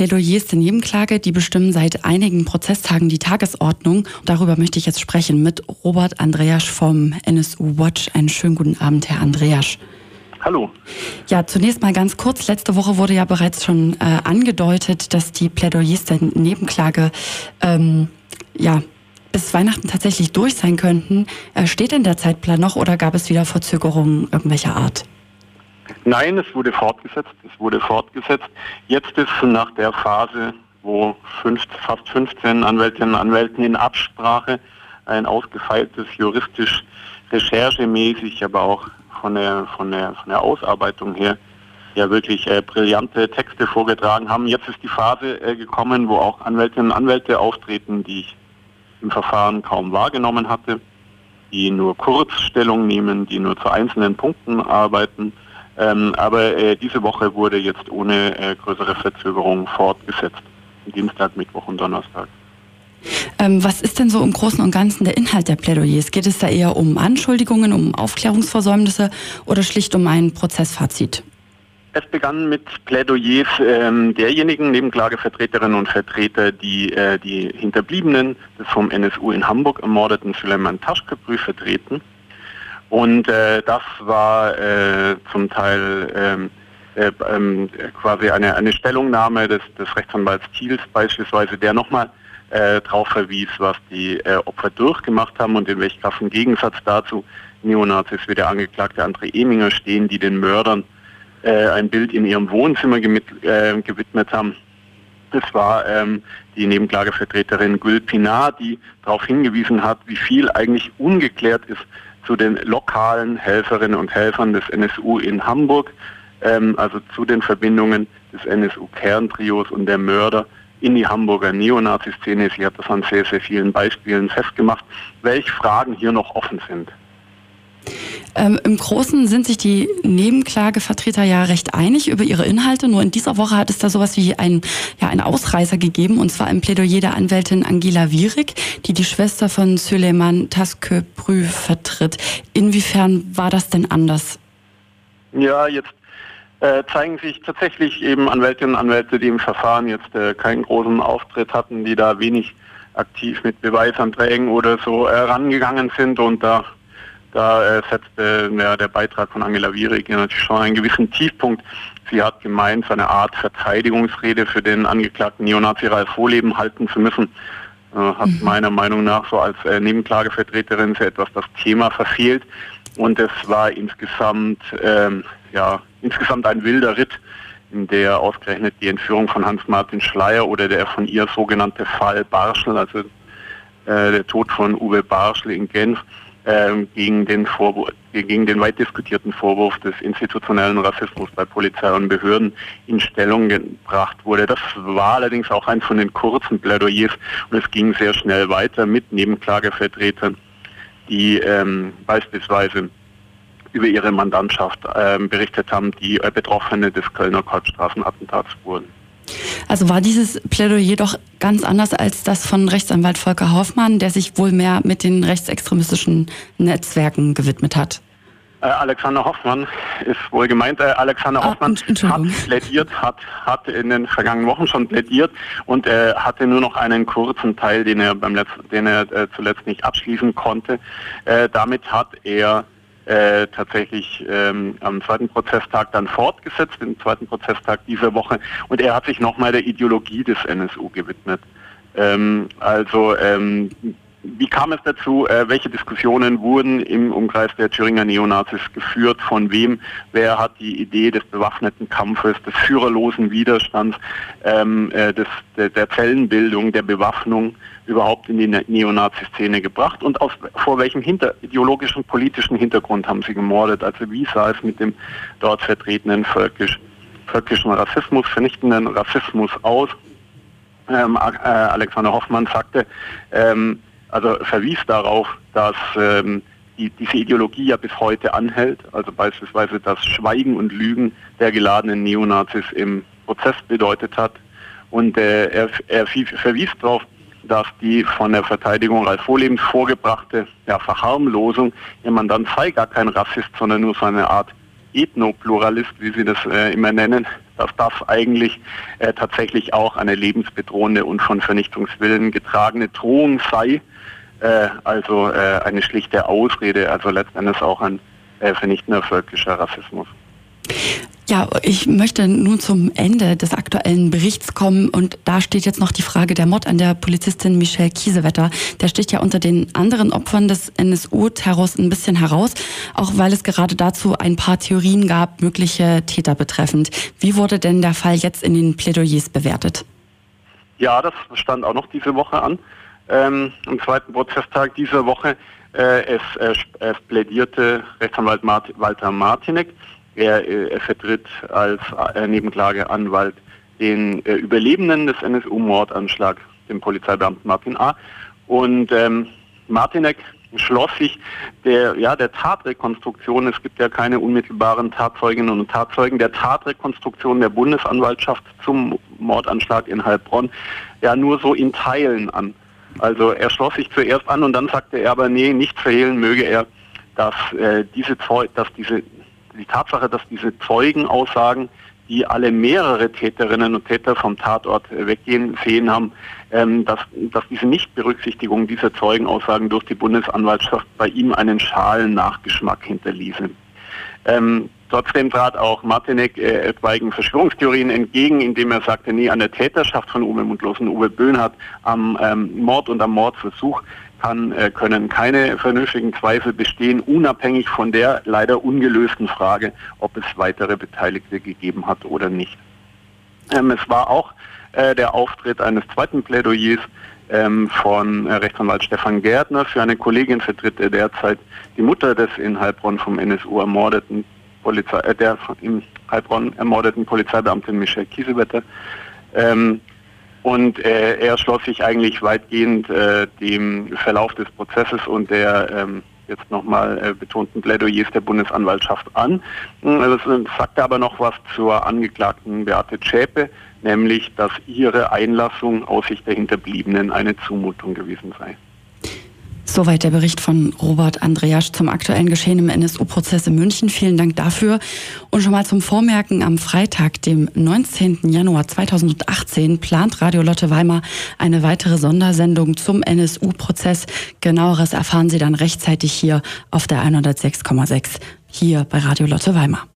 Plädoyers der Nebenklage, die bestimmen seit einigen Prozesstagen die Tagesordnung. Darüber möchte ich jetzt sprechen mit Robert Andreasch vom NSU Watch. Einen schönen guten Abend, Herr Andreasch. Hallo. Ja, zunächst mal ganz kurz. Letzte Woche wurde ja bereits schon äh, angedeutet, dass die Plädoyers der Nebenklage ähm, ja, bis Weihnachten tatsächlich durch sein könnten. Äh, steht denn der Zeitplan noch oder gab es wieder Verzögerungen irgendwelcher Art? Nein, es wurde fortgesetzt. Es wurde fortgesetzt. Jetzt ist nach der Phase, wo fünf, fast 15 Anwältinnen und Anwälten in Absprache ein ausgefeiltes, juristisch recherchemäßig, aber auch von der, von der, von der Ausarbeitung her ja wirklich äh, brillante Texte vorgetragen haben. Jetzt ist die Phase äh, gekommen, wo auch Anwältinnen und Anwälte auftreten, die ich im Verfahren kaum wahrgenommen hatte, die nur kurz Stellung nehmen, die nur zu einzelnen Punkten arbeiten. Ähm, aber äh, diese Woche wurde jetzt ohne äh, größere Verzögerung fortgesetzt. Dienstag, Mittwoch und Donnerstag. Ähm, was ist denn so im Großen und Ganzen der Inhalt der Plädoyers? Geht es da eher um Anschuldigungen, um Aufklärungsversäumnisse oder schlicht um ein Prozessfazit? Es begann mit Plädoyers ähm, derjenigen Nebenklagevertreterinnen und Vertreter, die äh, die Hinterbliebenen des vom NSU in Hamburg ermordeten Suleiman Taschkebrü vertreten. Und äh, das war äh, zum Teil ähm, äh, ähm, quasi eine, eine Stellungnahme des, des Rechtsanwalts Thiels beispielsweise, der nochmal äh, darauf verwies, was die äh, Opfer durchgemacht haben und in welchem krassen Gegensatz dazu Neonazis wie der Angeklagte André Eminger stehen, die den Mördern äh, ein Bild in ihrem Wohnzimmer äh, gewidmet haben. Das war ähm, die Nebenklagevertreterin Gül Pinar, die darauf hingewiesen hat, wie viel eigentlich ungeklärt ist zu den lokalen Helferinnen und Helfern des NSU in Hamburg, ähm, also zu den Verbindungen des NSU-Kerntrios und der Mörder in die Hamburger Neonazi-Szene. Sie hat das an sehr, sehr vielen Beispielen festgemacht, welche Fragen hier noch offen sind. Ähm, Im Großen sind sich die Nebenklagevertreter ja recht einig über ihre Inhalte. Nur in dieser Woche hat es da sowas wie ein, ja, einen Ausreißer gegeben, und zwar im Plädoyer der Anwältin Angela Wierig, die die Schwester von Süleyman Tasköprü vertritt. Inwiefern war das denn anders? Ja, jetzt äh, zeigen sich tatsächlich eben Anwältinnen und Anwälte, die im Verfahren jetzt äh, keinen großen Auftritt hatten, die da wenig aktiv mit Beweisanträgen oder so herangegangen äh, sind und da da äh, setzte ja, der Beitrag von Angela Wierig natürlich schon einen gewissen Tiefpunkt. Sie hat gemeint, so eine Art Verteidigungsrede für den angeklagten Neonazi Ralf Vorleben halten zu müssen. Äh, hat mhm. meiner Meinung nach so als äh, Nebenklagevertreterin sehr etwas das Thema verfehlt. Und es war insgesamt, ähm, ja, insgesamt ein wilder Ritt, in der ausgerechnet die Entführung von Hans-Martin Schleier oder der von ihr sogenannte Fall Barschel, also äh, der Tod von Uwe Barschel in Genf, gegen, den Vorwurf, gegen den weit diskutierten Vorwurf des institutionellen Rassismus bei Polizei und Behörden in Stellung gebracht wurde. Das war allerdings auch eins von den kurzen Plädoyers und es ging sehr schnell weiter mit Nebenklagevertretern, die ähm, beispielsweise über ihre Mandantschaft ähm, berichtet haben, die äh, Betroffene des Kölner Kolbstraßenattentats wurden. Also war dieses Plädoyer doch ganz anders als das von Rechtsanwalt Volker Hoffmann, der sich wohl mehr mit den rechtsextremistischen Netzwerken gewidmet hat. Äh, Alexander Hoffmann ist wohl gemeint. Äh, Alexander ah, Hoffmann hat plädiert, hat, hat in den vergangenen Wochen schon plädiert und äh, hatte nur noch einen kurzen Teil, den er beim letzten, den er äh, zuletzt nicht abschließen konnte. Äh, damit hat er äh, tatsächlich ähm, am zweiten Prozesstag dann fortgesetzt, im zweiten Prozesstag dieser Woche. Und er hat sich nochmal der Ideologie des NSU gewidmet. Ähm, also ähm, wie kam es dazu? Äh, welche Diskussionen wurden im Umkreis der Thüringer Neonazis geführt? Von wem? Wer hat die Idee des bewaffneten Kampfes, des führerlosen Widerstands, ähm, äh, des, der, der Zellenbildung, der Bewaffnung überhaupt in die ne-, Neonazi-Szene gebracht? Und aus, vor welchem hinter, ideologischen, politischen Hintergrund haben sie gemordet? Also wie sah es mit dem dort vertretenen völkisch, völkischen Rassismus, vernichtenden Rassismus aus? Ähm, äh, Alexander Hoffmann sagte, ähm, also verwies darauf, dass ähm, die, diese Ideologie ja bis heute anhält, also beispielsweise das Schweigen und Lügen der geladenen Neonazis im Prozess bedeutet hat. Und äh, er, er verwies darauf, dass die von der Verteidigung als Vorlebens vorgebrachte ja, Verharmlosung, ihr Mandant sei gar kein Rassist, sondern nur so eine Art Ethnopluralist, wie sie das äh, immer nennen, dass das eigentlich äh, tatsächlich auch eine lebensbedrohende und von Vernichtungswillen getragene Drohung sei, äh, also äh, eine schlichte Ausrede, also letztendlich auch ein äh, vernichtender völkischer Rassismus. Ja, ich möchte nun zum Ende des aktuellen Berichts kommen und da steht jetzt noch die Frage der Mord an der Polizistin Michelle Kiesewetter. Der sticht ja unter den anderen Opfern des NSU-Terrors ein bisschen heraus, auch weil es gerade dazu ein paar Theorien gab, mögliche Täter betreffend. Wie wurde denn der Fall jetzt in den Plädoyers bewertet? Ja, das stand auch noch diese Woche an. Ähm, am zweiten Prozesstag dieser Woche. Äh, es, äh, es plädierte Rechtsanwalt Mart Walter Martinek er, äh, er vertritt als äh, Nebenklageanwalt den äh, Überlebenden des NSU-Mordanschlags, den Polizeibeamten Martin A. Und ähm, Martinek schloss sich der, ja, der Tatrekonstruktion, es gibt ja keine unmittelbaren Tatzeuginnen und Tatzeugen, der Tatrekonstruktion der Bundesanwaltschaft zum Mordanschlag in Heilbronn ja nur so in Teilen an. Also er schloss sich zuerst an und dann sagte er aber, nee, nicht verhehlen möge er, dass, äh, diese, dass diese die Tatsache, dass diese Zeugenaussagen, die alle mehrere Täterinnen und Täter vom Tatort weggehen sehen haben, ähm, dass, dass diese Nichtberücksichtigung dieser Zeugenaussagen durch die Bundesanwaltschaft bei ihm einen schalen Nachgeschmack hinterließe. Ähm, trotzdem trat auch Martinek äh, etwaigen Verschwörungstheorien entgegen, indem er sagte, nee, an der Täterschaft von Uwe Mundlos und Uwe Böhnhardt am ähm, Mord und am Mordversuch kann, äh, können keine vernünftigen Zweifel bestehen, unabhängig von der leider ungelösten Frage, ob es weitere Beteiligte gegeben hat oder nicht. Ähm, es war auch äh, der Auftritt eines zweiten Plädoyers ähm, von äh, Rechtsanwalt Stefan Gärtner. Für eine Kollegin vertritt er derzeit die Mutter des in Heilbronn vom NSU ermordeten Polizei, äh, der im Heilbronn ermordeten Polizeibeamtin Michelle Kiesewetter. Ähm, und äh, er schloss sich eigentlich weitgehend äh, dem Verlauf des Prozesses und der ähm, jetzt nochmal äh, betonten Plädoyers der Bundesanwaltschaft an. Also, sagte aber noch was zur Angeklagten Beate Zschäpe, nämlich, dass ihre Einlassung aus Sicht der Hinterbliebenen eine Zumutung gewesen sei. Soweit der Bericht von Robert Andreasch zum aktuellen Geschehen im NSU-Prozess in München. Vielen Dank dafür. Und schon mal zum Vormerken, am Freitag, dem 19. Januar 2018, plant Radio Lotte Weimar eine weitere Sondersendung zum NSU-Prozess. Genaueres erfahren Sie dann rechtzeitig hier auf der 106,6 hier bei Radio Lotte Weimar.